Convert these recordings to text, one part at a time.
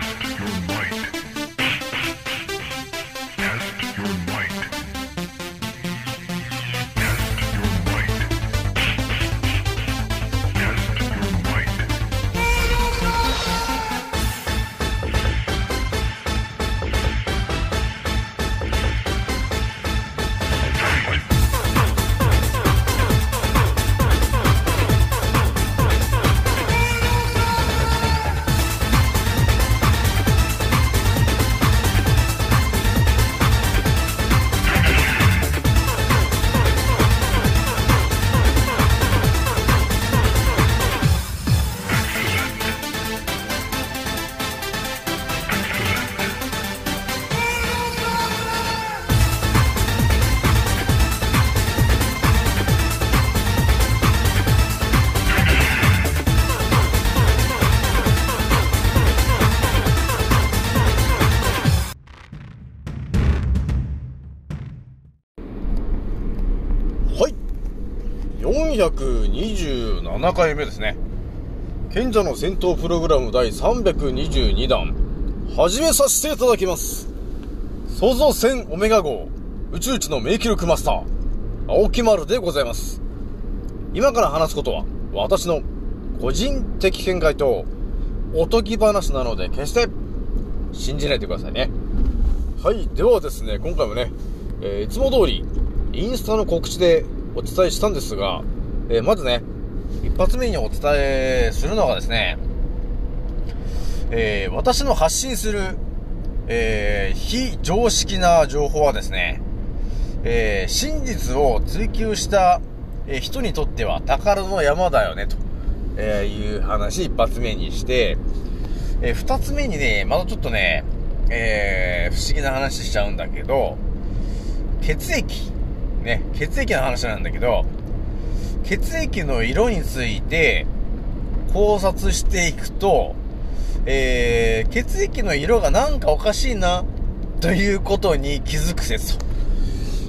Test your might. 427回目ですね。賢者の戦闘プログラム第322弾、始めさせていただきます。創造船オメガ号、宇宙一の名記録マスター、青木丸でございます。今から話すことは、私の個人的見解と、おとぎ話なので、決して、信じないでくださいね。はい。ではですね、今回もね、えーいつも通り、インスタの告知でお伝えしたんですが、えーまずね、一発目にお伝えするのがですね、えー私の発信する、えー非常識な情報はですね、え真実を追求した、え人にとっては宝の山だよね、と、えいう話一発目にして、えー二つ目にね、またちょっとね、え不思議な話しちゃうんだけど、血液、ね、血液の話なんだけど、血液の色について考察していくと、えー、血液の色がなんかおかしいな、ということに気づく説と。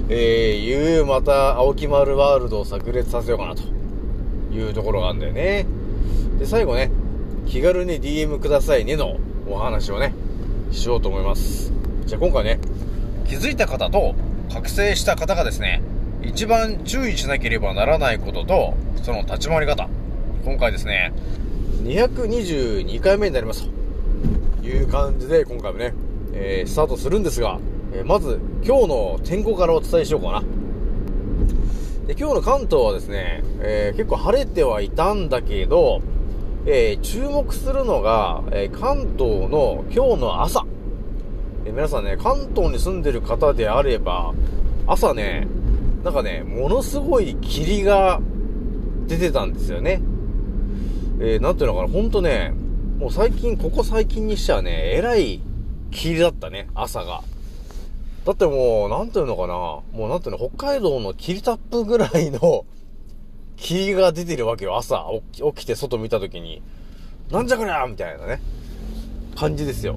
えー、いう、また、青木丸ワールドを炸裂させようかな、というところがあるんだよね。で、最後ね、気軽に DM くださいねのお話をね、しようと思います。じゃあ今回ね、気づいた方と覚醒した方がですね、一番注意しなければならないことと、その立ち回り方。今回ですね、222回目になりますという感じで、今回もね、えースタートするんですが、えーまず今日の天候からお伝えしようかな。で今日の関東はですね、えー結構晴れてはいたんだけど、えー注目するのが、えー関東の今日の朝。え皆さんね、関東に住んでる方であれば、朝ね、なんかね、ものすごい霧が出てたんですよね。えーなんていうのかな、ほんとね、もう最近、ここ最近にしてはね、えらい霧だったね、朝が。だってもう、なんていうのかな、もうなんていうの、北海道の霧タップぐらいの 霧が出てるわけよ、朝起きて外見た時に。なんじゃこりゃみたいなね、感じですよ。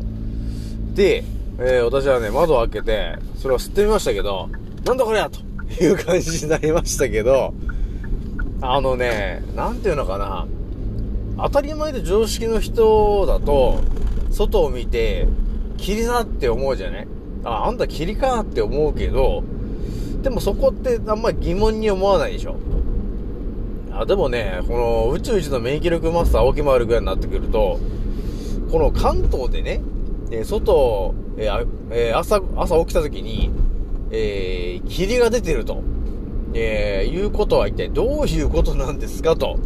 で、えー私はね、窓を開けて、それを吸ってみましたけど、なんだこりゃという感じになりましたけど、あのね、なんていうのかな、当たり前で常識の人だと、外を見て、霧だって思うじゃないあ、あんた霧かって思うけど、でもそこってあんまり疑問に思わないでしょ。あ、でもね、この宇宙一の免疫力マスター青木丸ぐらいになってくると、この関東でね、え外、えーあえー朝、朝起きた時に、えー霧が出てると、えーいうことは一体どういうことなんですかと、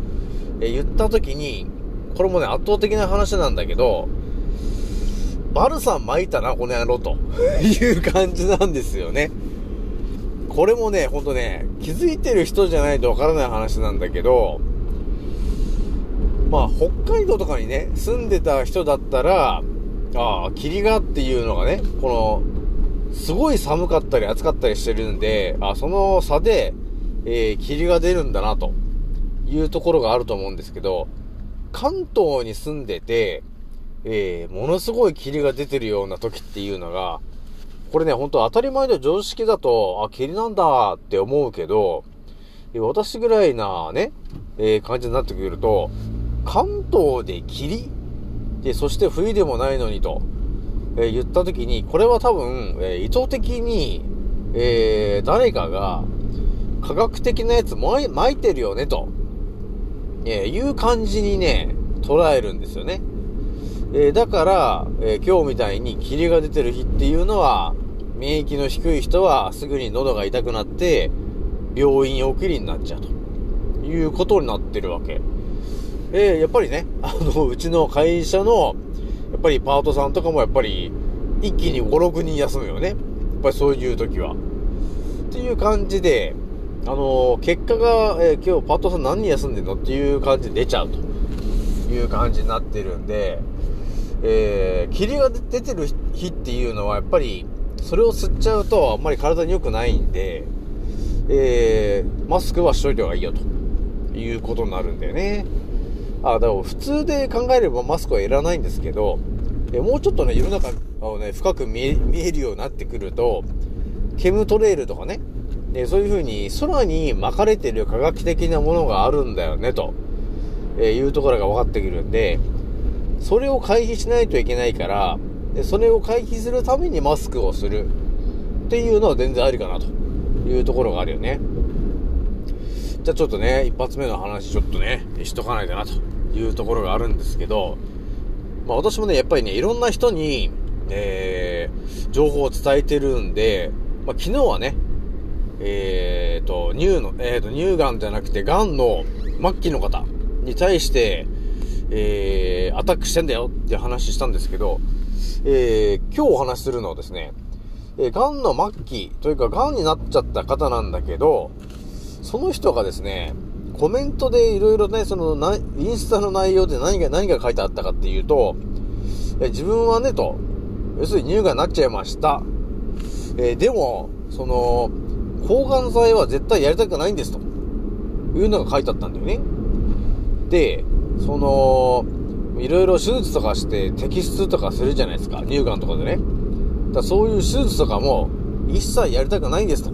えー言った時に、これもね、圧倒的な話なんだけど、バルサン巻いたな、この野郎と。いう感じなんですよね。これもね、ほんとね、気づいてる人じゃないとわからない話なんだけど、まあ、北海道とかにね、住んでた人だったら、ああ、霧がっていうのがね、この、すごい寒かったり暑かったりしてるんで、あその差で、えー霧が出るんだな、というところがあると思うんですけど、関東に住んでて、えーものすごい霧が出てるような時っていうのが、これね、本当当たり前で常識だと、あ、霧なんだって思うけど、私ぐらいなね、えー感じになってくると、関東で霧で、そして冬でもないのにと、えー言った時に、これは多分、えー意図的に、えー誰かが科学的なやつまい撒いてるよねと、えいう感じにね、捉えるんですよね。えだから、え今日みたいに霧が出てる日っていうのは、免疫の低い人はすぐに喉が痛くなって、病院送りになっちゃうということになってるわけ。えやっぱりね、あの、うちの会社の、やっぱりパートさんとかもやっぱり、一気に5、6人休むよね。やっぱりそういう時は。っていう感じで、あのー結果が、えー今日パートさん何人休んでんのっていう感じで出ちゃうという感じになってるんで、えー、霧が出てる日っていうのはやっぱり、それを吸っちゃうとあんまり体に良くないんで、えー、マスクはしといた方がいいよということになるんだよね。あ、だから普通で考えればマスクはいらないんですけど、えもうちょっとね、世の中をね、深く見え見えるようになってくると、ケムトレイルとかね、えそういう風に空に巻かれてる科学的なものがあるんだよね、と、えいうところが分かってくるんで、それを回避しないといけないから、でそれを回避するためにマスクをするっていうのは全然ありかなというところがあるよね。じゃあちょっとね、一発目の話ちょっとね、しとかないかなというところがあるんですけど、まあ私もね、やっぱりね、いろんな人に、えー、情報を伝えてるんで、まあ昨日はね、えーと、乳の、えーと、乳がんじゃなくて、がんの末期の方に対して、えー、アタックしてんだよって話したんですけど、えー、今日お話しするのはですね、えー、がんの末期というか、がんになっちゃった方なんだけど、その人がですね、コメントでいろいろね、そのな、インスタの内容で何が、何が書いてあったかっていうと、え自分はね、と、要するに乳がんになっちゃいました。えーでも、その、抗がん剤は絶対やりたくないんですと。いうのが書いてあったんだよね。で、その、いろいろ手術とかして摘出とかするじゃないですか。乳がんとかでね。だそういう手術とかも一切やりたくないんですと。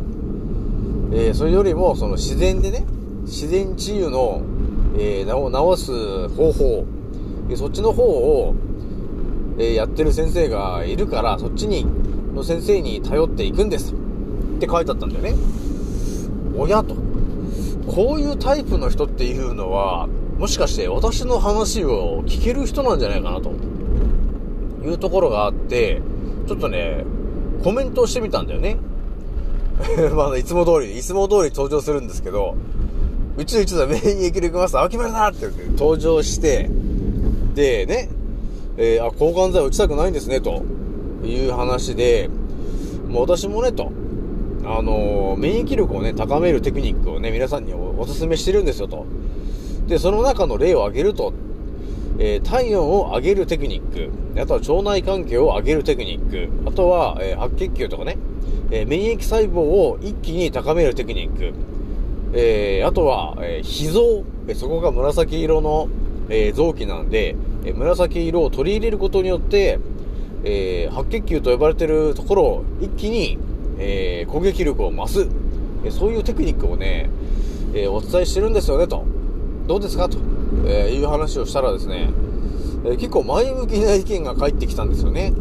えーそれよりも、その自然でね、自然治癒の、えー、治す方法、そっちの方を、えーやってる先生がいるから、そっちに、の先生に頼っていくんです。って書いてあったんだよね。おやと。こういうタイプの人っていうのは、もしかして私の話を聞ける人なんじゃないかなというところがあって、ちょっとね、コメントをしてみたんだよね。まあ、いつも通り、いつも通り登場するんですけど、うちの一座免疫力マスター、秋丸だってって登場して、で、ね、えーあ、抗がん剤打ちたくないんですね、という話で、もう私もね、と、あのー免疫力をね、高めるテクニックをね、皆さんにおお勧めしてるんですよ、と。で、その中の例を挙げると、えー体温を上げるテクニック、あとは腸内環境を上げるテクニック、あとは、えー白血球とかね、えー免疫細胞を一気に高めるテクニック、えーあとは、えー脾臓、えそこが紫色の、え臓器なんで、え紫色を取り入れることによって、え白血球と呼ばれてるところを一気に、え攻撃力を増す、えそういうテクニックをね、えお伝えしてるんですよね、と。どうですか？と、えいう話をしたらですね、え結構前向きな意見が返ってきたんですよね。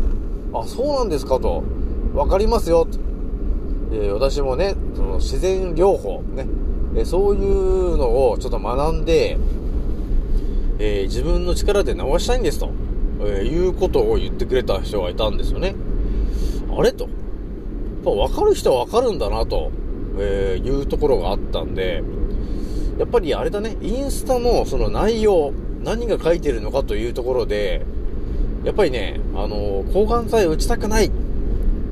あ、そうなんですかと。わかりますよ、と。え私もね、その自然療法、ね、えそういうのをちょっと学んで、えー自分の力で治したいんですと、えーいうことを言ってくれた人がいたんですよね。あれと。やっぱ分かる人は分かるんだなと、えーいうところがあったんで、やっぱりあれだね、インスタのその内容、何が書いてるのかというところで、やっぱりね、あの抗がん剤打ちたくないっ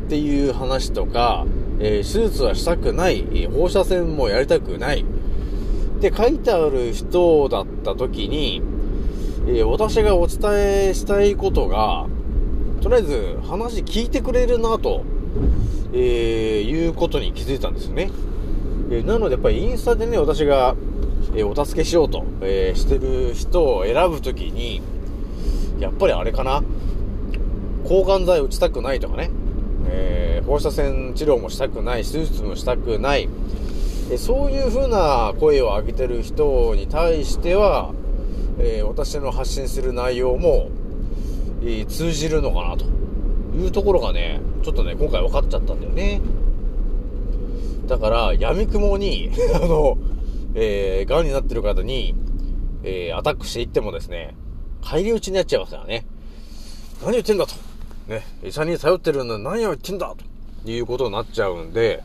ていう話とか、えー手術はしたくない、放射線もやりたくないって書いてある人だった時に、えー私がお伝えしたいことが、とりあえず話聞いてくれるなと、えーいうことに気づいたんですよね。えなのでやっぱりインスタでね、私が、えお助けしようと、えしてる人を選ぶときに、やっぱりあれかな。抗がん剤打ちたくないとかね。えー放射線治療もしたくない、手術もしたくない。えそういう風な声を上げてる人に対しては、えー私の発信する内容も、えー通じるのかなというところがね、ちょっとね、今回分かっちゃったんだよね。だから、闇雲に、あの、えー、癌になってる方に、えー、アタックしていってもですね、返り討ちになっちゃいますからね。何言ってんだと。ね、医者に頼ってるのに何を言ってんだということになっちゃうんで、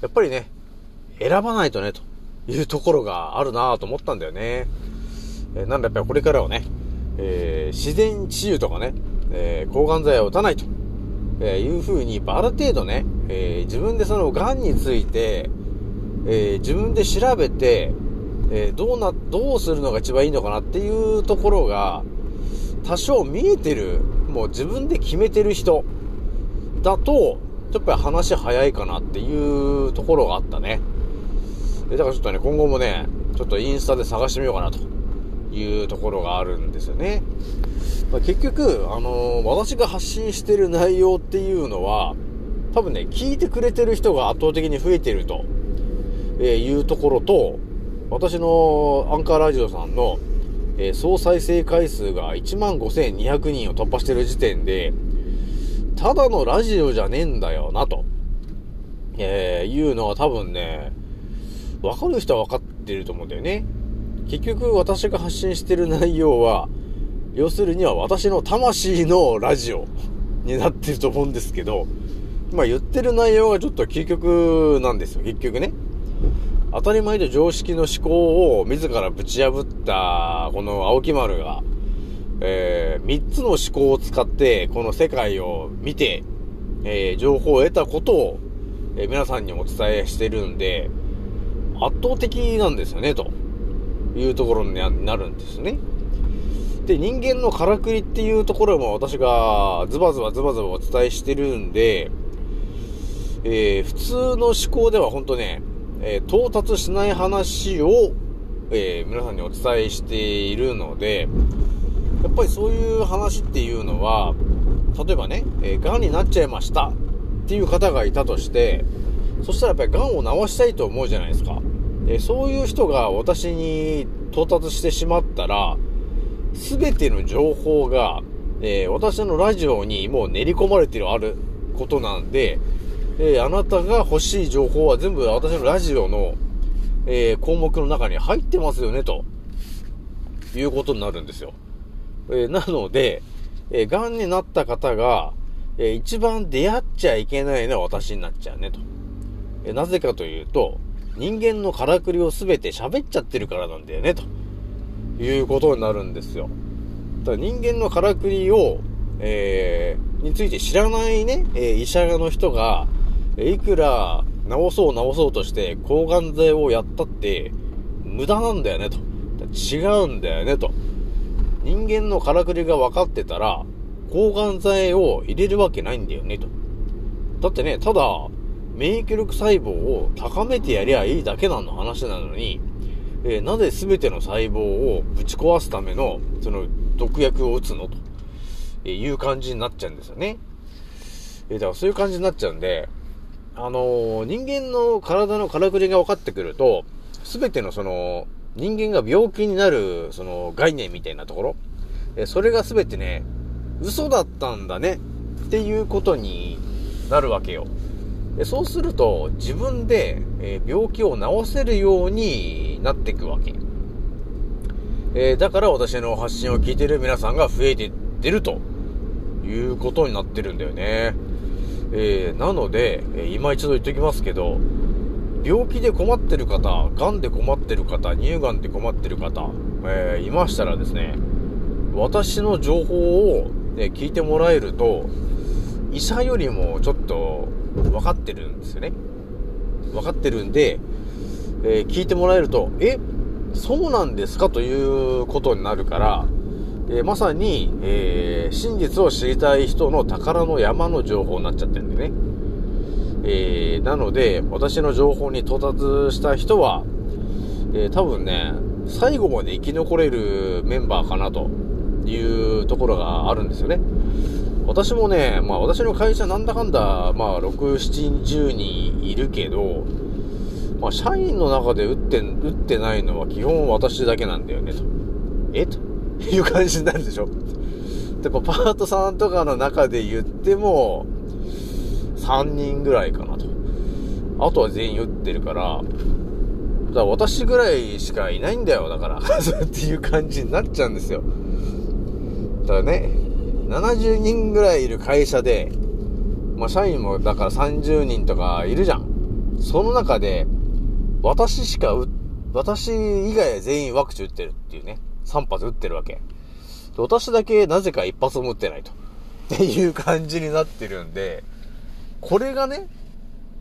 やっぱりね、選ばないとね、というところがあるなと思ったんだよね。えなんでやっぱりこれからはね、えー自然治癒とかね、えー抗がん剤を打たないと、えーいうふうに、ある程度ね、え自分でその癌について、え自分で調べて、えどうな、どうするのが一番いいのかなっていうところが、多少見えてる、もう自分で決めてる人だと、やっぱり話早いかなっていうところがあったね。だからちょっとね、今後もね、ちょっとインスタで探してみようかなというところがあるんですよね。まあ、結局、あのー私が発信してる内容っていうのは、多分ね、聞いてくれてる人が圧倒的に増えてると、えーいうところと、私のアンカーラジオさんの、えー総再生回数が1万5200人を突破してる時点で、ただのラジオじゃねえんだよな、と、えーいうのは多分ね、わかる人は分かってると思うんだよね。結局私が発信してる内容は、要するには私の魂のラジオになってると思うんですけど、まあ言ってる内容がちょっと究極なんですよ、結局ね。当たり前と常識の思考を自らぶち破った、この青木丸が、えー、3つの思考を使って、この世界を見て、えー情報を得たことを、えー皆さんにお伝えしてるんで、圧倒的なんですよね、というところになるんですね。で、人間のからくりっていうところも私がズバズバズバズバお伝えしてるんで、えー普通の思考では本当ね、えー到達しない話を、えー皆さんにお伝えしているので、やっぱりそういう話っていうのは、例えばね、えー、癌になっちゃいましたっていう方がいたとして、そしたらやっぱり癌を治したいと思うじゃないですか。でそういう人が私に到達してしまったら、すべての情報が、え私のラジオにもう練り込まれてるあることなんで、えーあなたが欲しい情報は全部私のラジオの、えー項目の中に入ってますよね、ということになるんですよ。えーなので、えー、癌になった方が、えー一番出会っちゃいけないのは私になっちゃうね、と。えーなぜかというと、人間のからくりをすべて喋っちゃってるからなんだよね、ということになるんですよ。だ人間のからくりを、えーについて知らないね、えー医者の人が、いくら治そう治そうとして抗がん剤をやったって、無駄なんだよね、と。違うんだよね、と。人間のからくりが分かってたら、抗がん剤を入れるわけないんだよね、と。だってね、ただ、免疫力細胞を高めてやりゃいいだけなの話なのに、えーなぜ全ての細胞をぶち壊すための、その、毒薬を打つのと、えいう感じになっちゃうんですよね。えーだからそういう感じになっちゃうんで、あのー人間の体のからくりが分かってくると、全てのその、人間が病気になる、その、概念みたいなところ、えそれが全てね、嘘だったんだね、っていうことになるわけよ。でそうすると、自分で、え病気を治せるようになっていくわけ。えだから私の発信を聞いてる皆さんが増えていってるということになってるんだよね。えーなので、えー今一度言っときますけど、病気で困ってる方、癌で困ってる方、乳がんで困ってる方、えーいましたらですね、私の情報を、ね、聞いてもらえると、医者よりもちょっと分かってるんですよね。分かってるんで、えー聞いてもらえると、え、そうなんですか？ということになるから、えーまさに、えー真実を知りたい人の宝の山の情報になっちゃってるんでね。えーなので、私の情報に到達した人は、えー多分ね、最後まで生き残れるメンバーかなというところがあるんですよね。私もね、まあ私の会社なんだかんだ、まあ6、7、10人いるけど、まあ社員の中で打って、打ってないのは基本私だけなんだよね、と。えという感じになるでしょで、こうパートさんとかの中で言っても、3人ぐらいかなと。あとは全員打ってるから、だから私ぐらいしかいないんだよ、だから。っていう感じになっちゃうんですよ。だからね、70人ぐらいいる会社で、まあ社員もだから30人とかいるじゃん。その中で、私しか、私以外は全員ワクチン打ってるっていうね。3発打ってるわけ。で私だけなぜか一発も打ってないと。っていう感じになってるんで、これがね、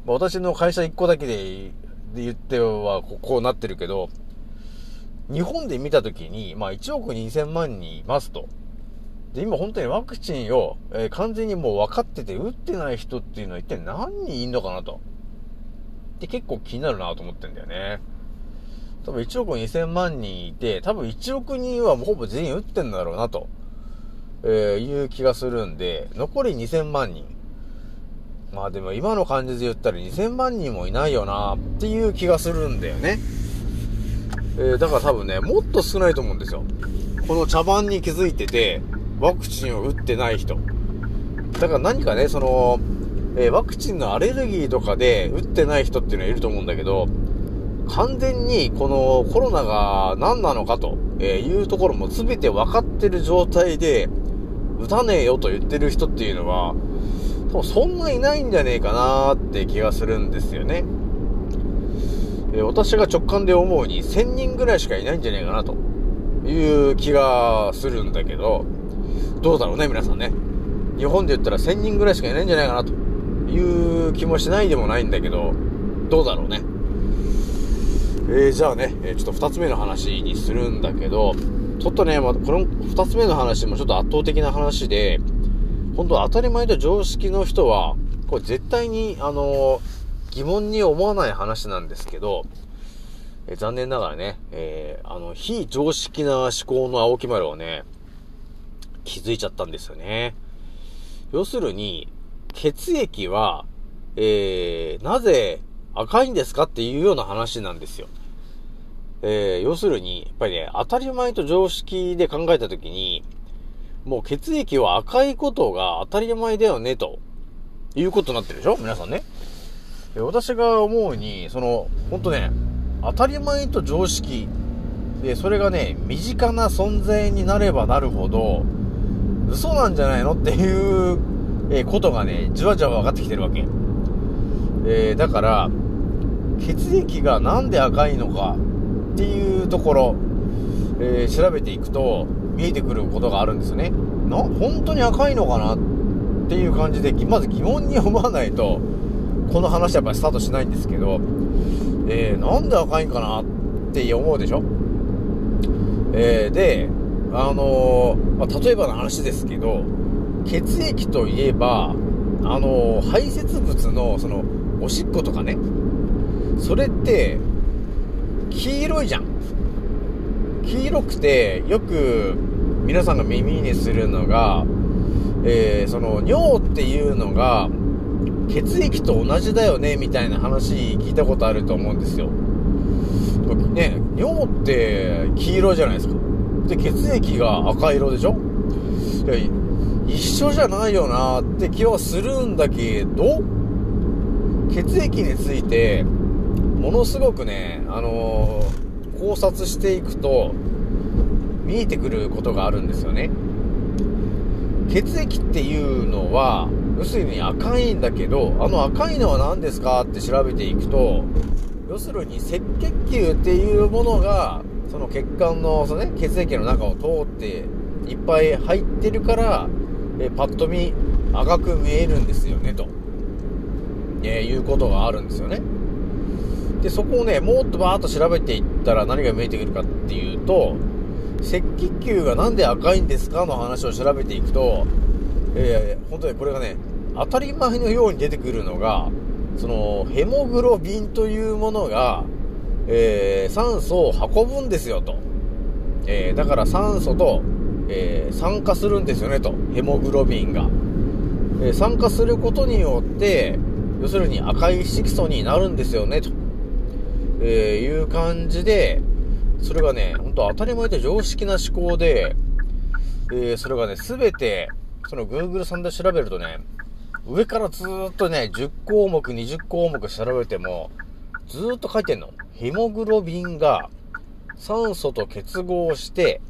私の会社1個だけで言ってはここうなってるけど、日本で見たときに、まあ1億2000万人いますと。で、今本当にワクチンを、えー完全にもう分かってて打ってない人っていうのは一体何人いんのかなと。で、結構気になるなと思ってんだよね。多分1億2000万人いて、多分1億人はもうほぼ全員打ってんだろうなと、えーいう気がするんで、残り2000万人。まあでも今の感じで言ったら2000万人もいないよなっていう気がするんだよね。えーだから多分ね、もっと少ないと思うんですよ。この茶番に気づいてて、ワクチンを打ってない人。だから何かね、その、えーワクチンのアレルギーとかで打ってない人っていうのはいると思うんだけど、完全にこのコロナが何なのかというところも全て分かってる状態で、打たねえよと言ってる人っていうのは、多分そんないないんじゃねえかなって気がするんですよね。え私が直感で思うに1000人ぐらいしかいないんじゃねえかなという気がするんだけど、どうだろうね、皆さんね。日本で言ったら1000人ぐらいしかいないんじゃないかなという気もしないでもないんだけど、どうだろうね。えー、じゃあね、えーちょっと二つ目の話にするんだけど、ちょっとね、まあ、この二つ目の話もちょっと圧倒的な話で、本当当たり前と常識の人は、これ絶対に、あのー疑問に思わない話なんですけど、え残念ながらね、えーあの、非常識な思考の青木丸をね、気づいちゃったんですよね。要するに、血液は、えー、なぜ赤いんですかっていうような話なんですよ。えー、要するに、やっぱりね、当たり前と常識で考えたときに、もう血液は赤いことが当たり前だよね、ということになってるでしょ？皆さんね。で私が思うに、その、ほんとね、当たり前と常識、で、それがね、身近な存在になればなるほど、嘘なんじゃないのっていう、えことがね、じわじわ分かってきてるわけ。えーだから、血液がなんで赤いのかっていうところ、えー調べていくと見えてくることがあるんですよね。な、本当に赤いのかなっていう感じで、まず疑問に思わないと、この話はやっぱりスタートしないんですけど、えーなんで赤いんかなって思うでしょ？えーで、あのーまあ、例えばの話ですけど、血液といえば、あのー排泄物の、その、おしっことかね、それって、黄色いじゃん。黄色くて、よく皆さんが耳にするのが、えーその、尿っていうのが、血液と同じだよね、みたいな話聞いたことあると思うんですよ。ね、尿って黄色じゃないですか。で、血液が赤色でしょ？いや一緒じゃないよなって気はするんだけど、血液について、ものすごくね、あのー考察していくと、見えてくることがあるんですよね。血液っていうのは、要するに赤いんだけど、あの赤いのは何ですかって調べていくと、要するに赤血球っていうものが、その血管の、そのね、血液の中を通って、いっぱい入ってるから、えパッと見赤く見えるんですよね、と、えいうことがあるんですよね。で、そこをね、もっとバーッと調べていったら何が見えてくるかっていうと、赤血球がなんで赤いんですかの話を調べていくと、えー、本当にこれがね、当たり前のように出てくるのが、その、ヘモグロビンというものが、えー酸素を運ぶんですよと。えーだから酸素と、えー酸化するんですよねと。ヘモグロビンが。えー酸化することによって、要するに赤い色素になるんですよねと。えーいう感じで、それがね、本当当たり前で常識な思考で、えー、それがね、すべて、その Google さんで調べるとね、上からずーっとね、10項目、20項目調べても、ずーっと書いてんの。ヘモグロビンが酸素と結合して、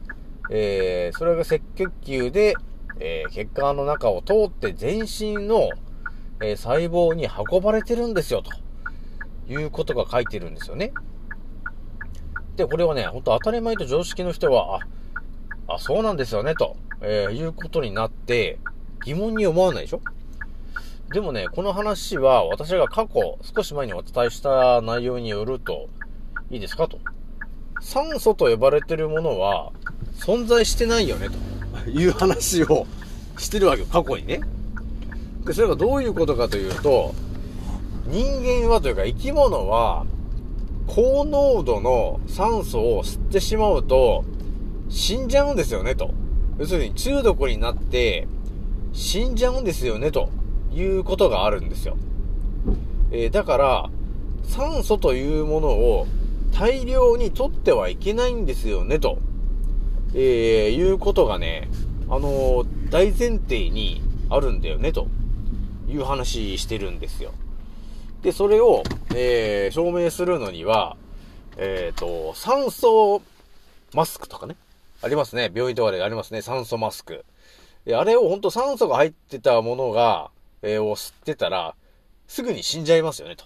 えー、それが赤血球で、えー、血管の中を通って全身の、えー細胞に運ばれてるんですよ、ということが書いてるんですよね。で、これはね、ほんと当たり前と常識の人は、あ、あ、そうなんですよね、と、えーいうことになって、疑問に思わないでしょ？でもね、この話は私が過去少し前にお伝えした内容によると、いいですかと。酸素と呼ばれてるものは存在してないよね、という話をしてるわけよ、過去にね。で、それがどういうことかというと、人間はというか生き物は、高濃度の酸素を吸ってしまうと、死んじゃうんですよね、と。要するに中毒になって、死んじゃうんですよね、ということがあるんですよ。えーだから、酸素というものを大量に取ってはいけないんですよね、と、えーいうことがね、あのー大前提にあるんだよね、という話してるんですよ。で、それを、えー証明するのには、えっ、と、酸素マスクとかね。ありますね。病院とかでありますね。酸素マスク。であれを本当酸素が入ってたものが、えーを吸ってたら、すぐに死んじゃいますよね、と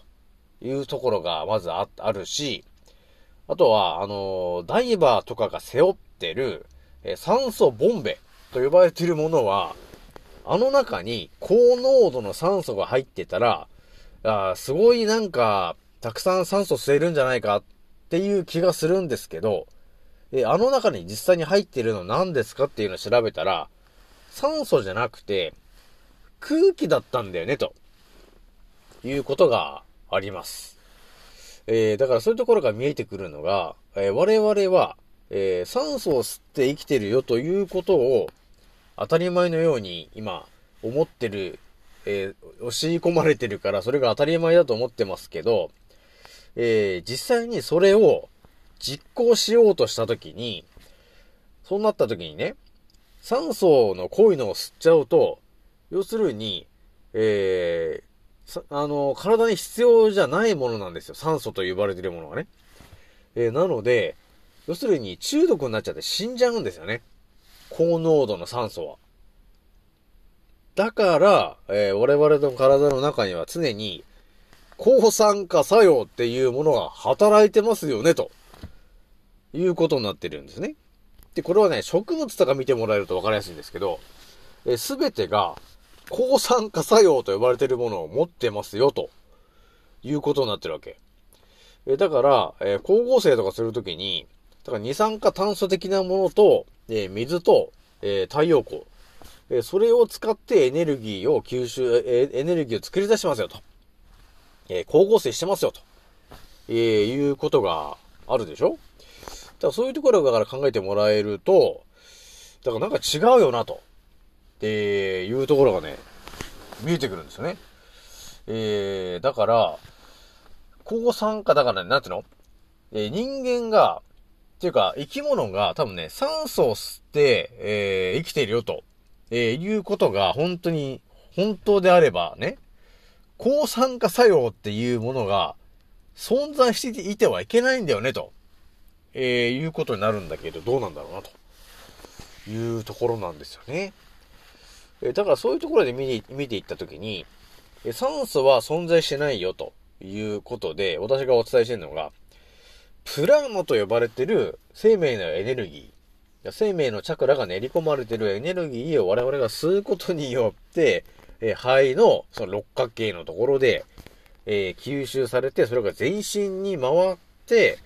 いうところがまずああるし、あとは、あのーダイバーとかが背負ってる、えー酸素ボンベと呼ばれているものは、あの中に高濃度の酸素が入ってたら、あすごいなんか、たくさん酸素吸えるんじゃないかっていう気がするんですけど、えあの中に実際に入ってるの何ですかっていうのを調べたら、酸素じゃなくて、空気だったんだよね、ということがあります。えーだからそういうところが見えてくるのが、えー我々は、えー酸素を吸って生きてるよということを、当たり前のように今、思ってる、えー押し込まれてるから、それが当たり前だと思ってますけど、えー実際にそれを実行しようとしたときに、そうなったときにね、酸素の濃いのを吸っちゃうと、要するに、えーあの、体に必要じゃないものなんですよ。酸素と呼ばれてるものがね。えーなので、要するに中毒になっちゃって死んじゃうんですよね。高濃度の酸素は。だから、えー我々の体の中には常に、抗酸化作用っていうものが働いてますよね、ということになってるんですね。で、これはね、植物とか見てもらえると分かりやすいんですけど、すべてが抗酸化作用と呼ばれてるものを持ってますよ、ということになってるわけ。えだから、えー光合成とかするときに、だから二酸化炭素的なものと、えー水と、えー太陽光、えそれを使ってエネルギーを吸収、えエネルギーを作り出してますよと。え光合成してますよと。えーいうことがあるでしょ？だからそういうところから考えてもらえると、だからなんか違うよなと。っていうところがね、見えてくるんですよね。えー、だから、抗酸化だからね、なんていうの？えー人間が、っていうか、生き物が多分ね、酸素を吸って、えー生きているよと、えーいうことが本当に、本当であればね、抗酸化作用っていうものが存在していてはいけないんだよね、と、えーいうことになるんだけど、どうなんだろうな、というところなんですよね。えーだからそういうところで見に見ていったときに、えー酸素は存在してないよということで、私がお伝えしてるのが、プラーマと呼ばれてる生命のエネルギー、生命のチャクラが練り込まれているエネルギーを我々が吸うことによって、えー肺のその六角形のところで、えー吸収されて、それが全身に回って、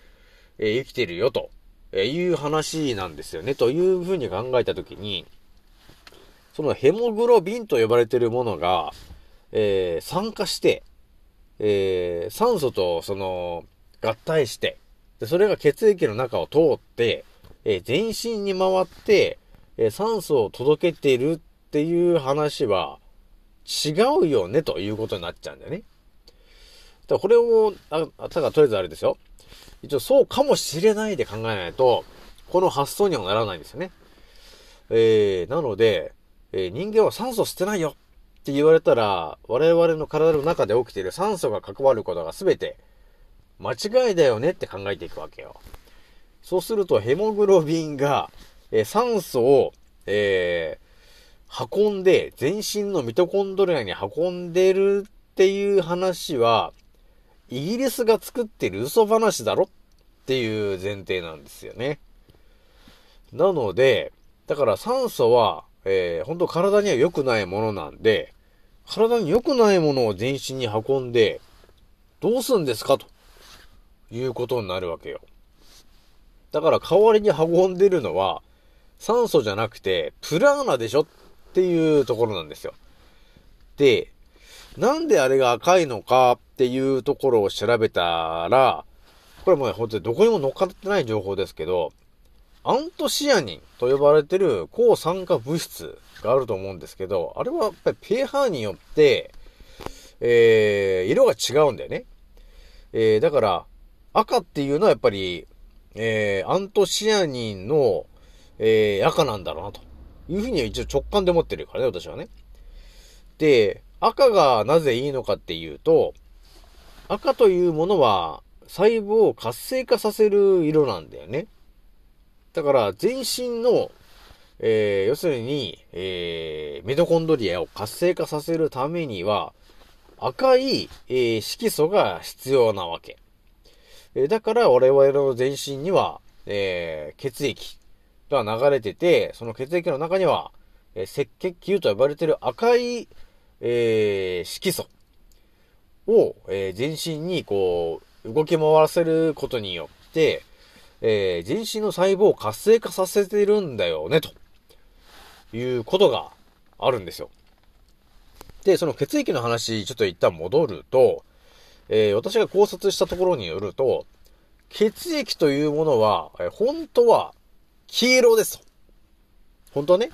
えー生きてるよと、えいう話なんですよね。というふうに考えたときに、そのヘモグロビンと呼ばれているものが、え酸化して、え酸素とその合体して、でそれが血液の中を通って、え全身に回って、え酸素を届けているっていう話は違うよねということになっちゃうんだよね。だからこれを、あただとりあえずあれですよ。一応そうかもしれないで考えないと、この発想にはならないんですよね。えー、なので、えー人間は酸素捨てないよって言われたら、我々の体の中で起きている酸素が関わることが全て間違いだよねって考えていくわけよ。そうするとヘモグロビンが、えー酸素を、えー運んで、全身のミトコンドリアに運んでるっていう話は、イギリスが作ってる嘘話だろっていう前提なんですよね。なので、だから酸素は、えー、本当体には良くないものなんで、体に良くないものを全身に運んで、どうすんですかということになるわけよ。だから代わりに運んでるのは、酸素じゃなくて、プラーナでしょっていうところなんですよ。で、なんであれが赤いのかっていうところを調べたら、これもね、本当にどこにも乗っかってない情報ですけど、アントシアニンと呼ばれてる抗酸化物質があると思うんですけど、あれはやっぱり pH によって、えー、色が違うんだよね。えー、だから、赤っていうのはやっぱり、えー、アントシアニンの、えー、赤なんだろうなというふうには一応直感で思ってるからね、私はね。で、赤がなぜいいのかっていうと、赤というものは細胞を活性化させる色なんだよね。だから全身の、えー、要するに、えー、ミトコンドリアを活性化させるためには、赤い、えー色素が必要なわけ。えだから我々の全身には、えー血液が流れてて、その血液の中には、えー赤血球と呼ばれている赤い、えー色素を、え全身にこう、動き回らせることによって、え全身の細胞を活性化させてるんだよね、ということがあるんですよ。で、その血液の話、ちょっと一旦戻ると、えー私が考察したところによると、血液というものは、えー本当は黄色です。本当はね、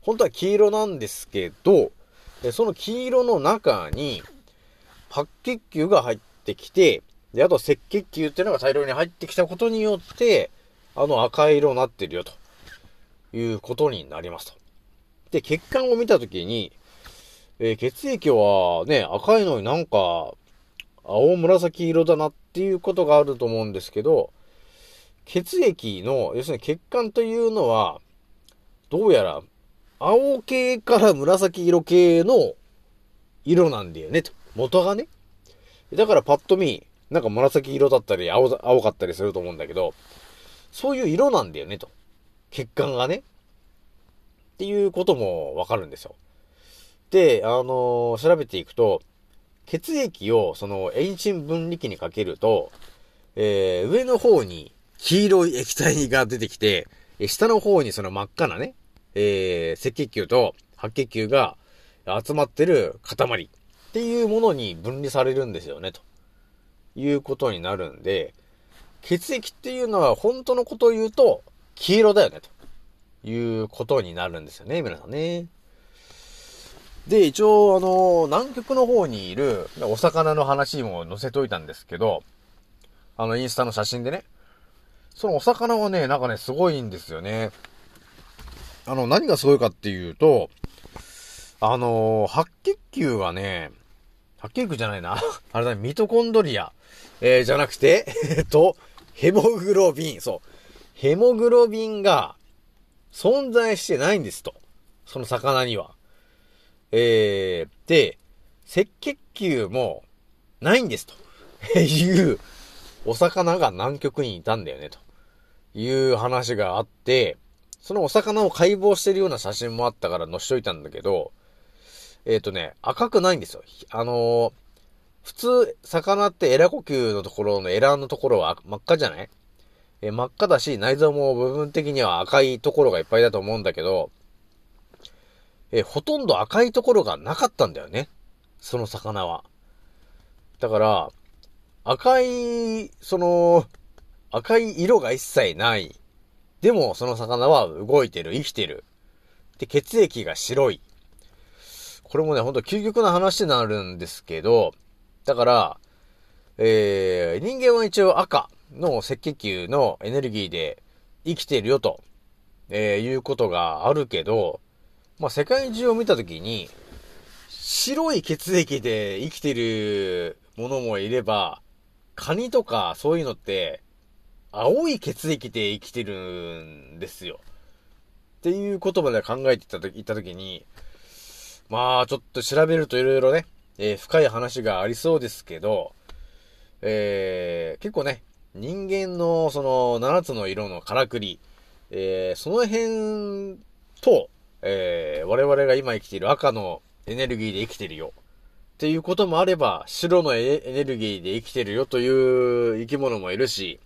本当は黄色なんですけど、えーその黄色の中に、白血球が入ってきて、で、あと赤血球っていうのが大量に入ってきたことによって、あの赤色になってるよということになりますと。で、血管を見たときに、えー血液はね、赤いのになんか、青紫色だなっていうことがあると思うんですけど、血液の、要するに血管というのは、どうやら、青系から紫色系の色なんだよね、と。元がね。だからパッと見、なんか紫色だったり、青、青かったりすると思うんだけど、そういう色なんだよね、と。血管がね。っていうこともわかるんですよ。で、あのー調べていくと、血液をその遠心分離器にかけると、えー、上の方に黄色い液体が出てきて、下の方にその真っ赤なね、えー、赤血球と白血球が集まってる塊っていうものに分離されるんですよね、ということになるんで、血液っていうのは本当のことを言うと黄色だよね、ということになるんですよね、皆さんね。で、一応、あの、南極の方にいるお魚の話も載せといたんですけど、あの、インスタの写真でね。そのお魚はね、なんかね、すごいんですよね。あの、何がすごいかっていうと、あの、白血球がね、白血球じゃないな。あれだね、ミトコンドリア、えー、じゃなくて、えっと、ヘモグロビン、そう。ヘモグロビンが存在してないんですと。その魚には。えー、で、赤血球もないんですと。いうお魚が南極にいたんだよねと。いう話があって、そのお魚を解剖してるような写真もあったから載しといたんだけど、えっ、とね、赤くないんですよ。あのー普通、魚ってエラ呼吸のところのエラーのところは真っ赤じゃない？え真っ赤だし、内臓も部分的には赤いところがいっぱいだと思うんだけど、えほとんど赤いところがなかったんだよね。その魚は。だから、赤い、その、赤い色が一切ない。でも、その魚は動いてる、生きてる。で、血液が白い。これもね、ほんと究極な話になるんですけど、だから、えー、人間は一応赤の赤血球のエネルギーで生きてるよとえーいうことがあるけど、まあ、世界中を見たときに、白い血液で生きてるものもいれば、カニとかそういうのって、青い血液で生きてるんですよ。っていうことまで考えていたとき、たときに、まあ、ちょっと調べるといろいろね、えー深い話がありそうですけど、えー結構ね、人間のその7つの色のからくり、えーその辺と、えー我々が今生きている赤のエネルギーで生きてるよ。っていうこともあれば、白のエネルギーで生きてるよという生き物もいるし、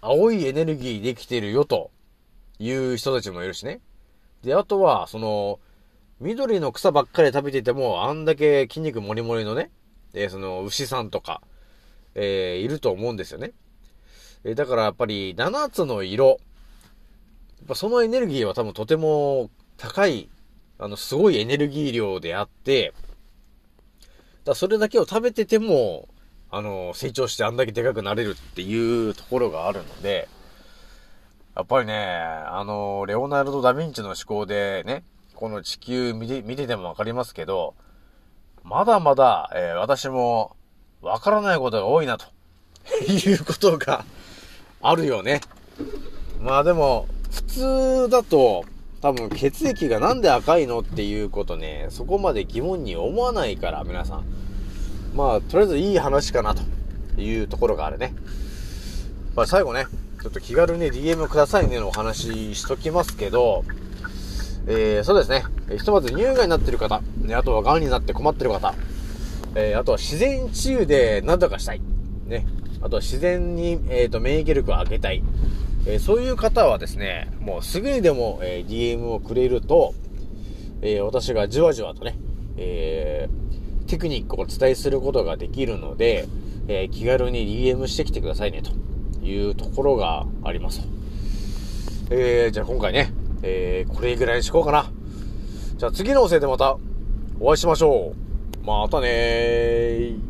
青いエネルギーで生きてるよという人たちもいるしね。で、あとは、その、緑の草ばっかり食べてても、あんだけ筋肉もりもりのね、えーその、牛さんとか、えーいると思うんですよね。えーだからやっぱり、7つの色、やっぱそのエネルギーは多分とても高い、あの、すごいエネルギー量であって、だそれだけを食べてても、あの、成長してあんだけでかくなれるっていうところがあるので、やっぱりね、あの、レオナルド・ダ・ヴィンチの思考でね、この地球見て、見ててもわかりますけど、まだまだ、えー私も、わからないことが多いな、と いうことがあるよね。まあでも、普通だと、多分血液がなんで赤いのっていうことね、そこまで疑問に思わないから、皆さん。まあ、とりあえずいい話かな、というところがあるね。まあ最後ね、ちょっと気軽に DM くださいねのお話ししときますけど、えー、そうですね。ひとまず乳がんになってる方、ね、あとは癌になって困ってる方、えー、あとは自然治癒で何とかしたい。ね。あとは自然に、えっ、と、免疫力を上げたい。えーそういう方はですね、もうすぐにでも、えー DM をくれると、えー私がじわじわとね、えテクニックをお伝えすることができるので、え気軽に DM してきてくださいね、というところがあります。え、じゃあ今回ね、え、これぐらいにしこうかな。じゃあ次のおせいでまたお会いしましょう。またねー。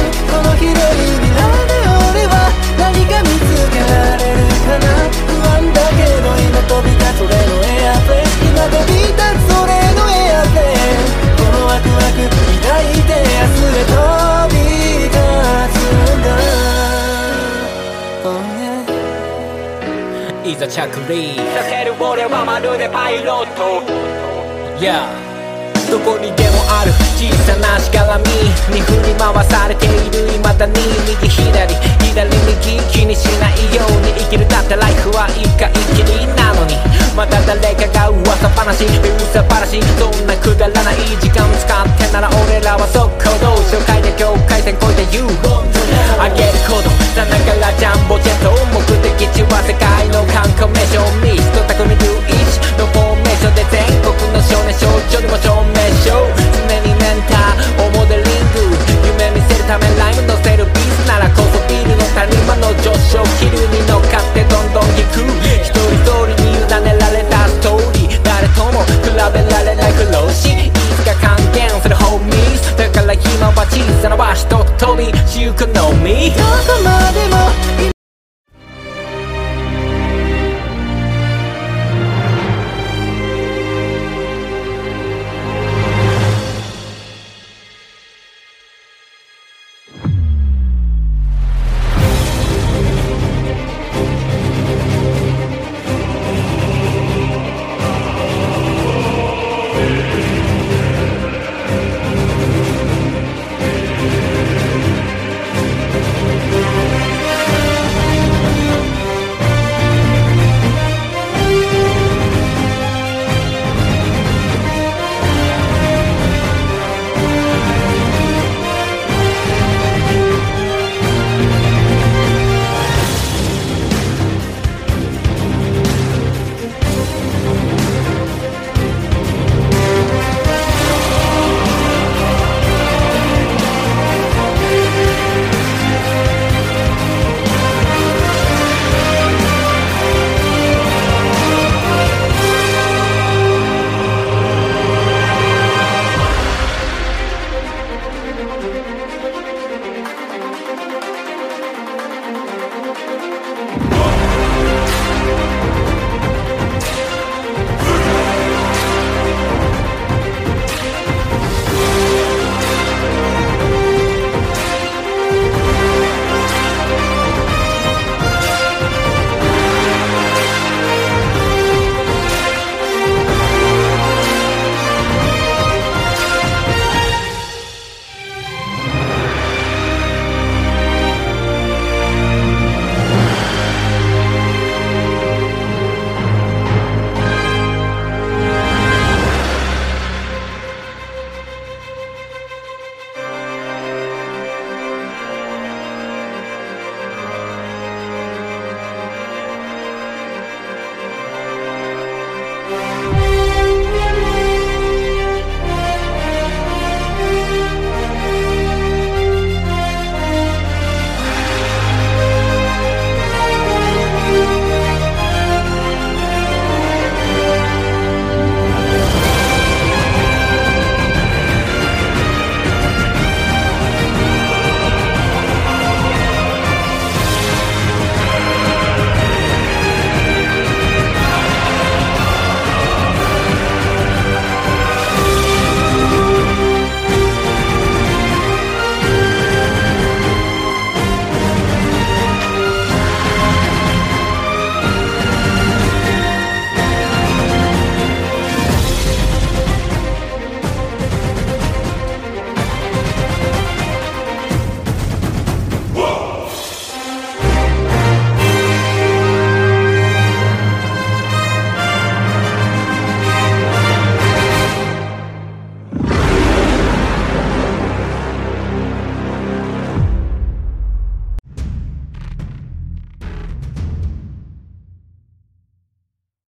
ざ着陸させる俺はまるでパイロット Yeah どこにでもある。小さなしがらみに振り回されている未だに右左左右気にしないように生きる。だってライフは一回きりなのに。また誰かが噂話噂話そんなくだらない時間使ってなら俺らは速攻動紹介で境界線越えて言う。あげること。さながらジャンボジェット目的地は世界の観光名所ミスト匠11のフォーム名所で全国の少年少女にも証明書常にメンターをモデリング夢見せるためライムのせるビーズならこそビールの谷間の上昇気流に乗っかってどんどん引く。一人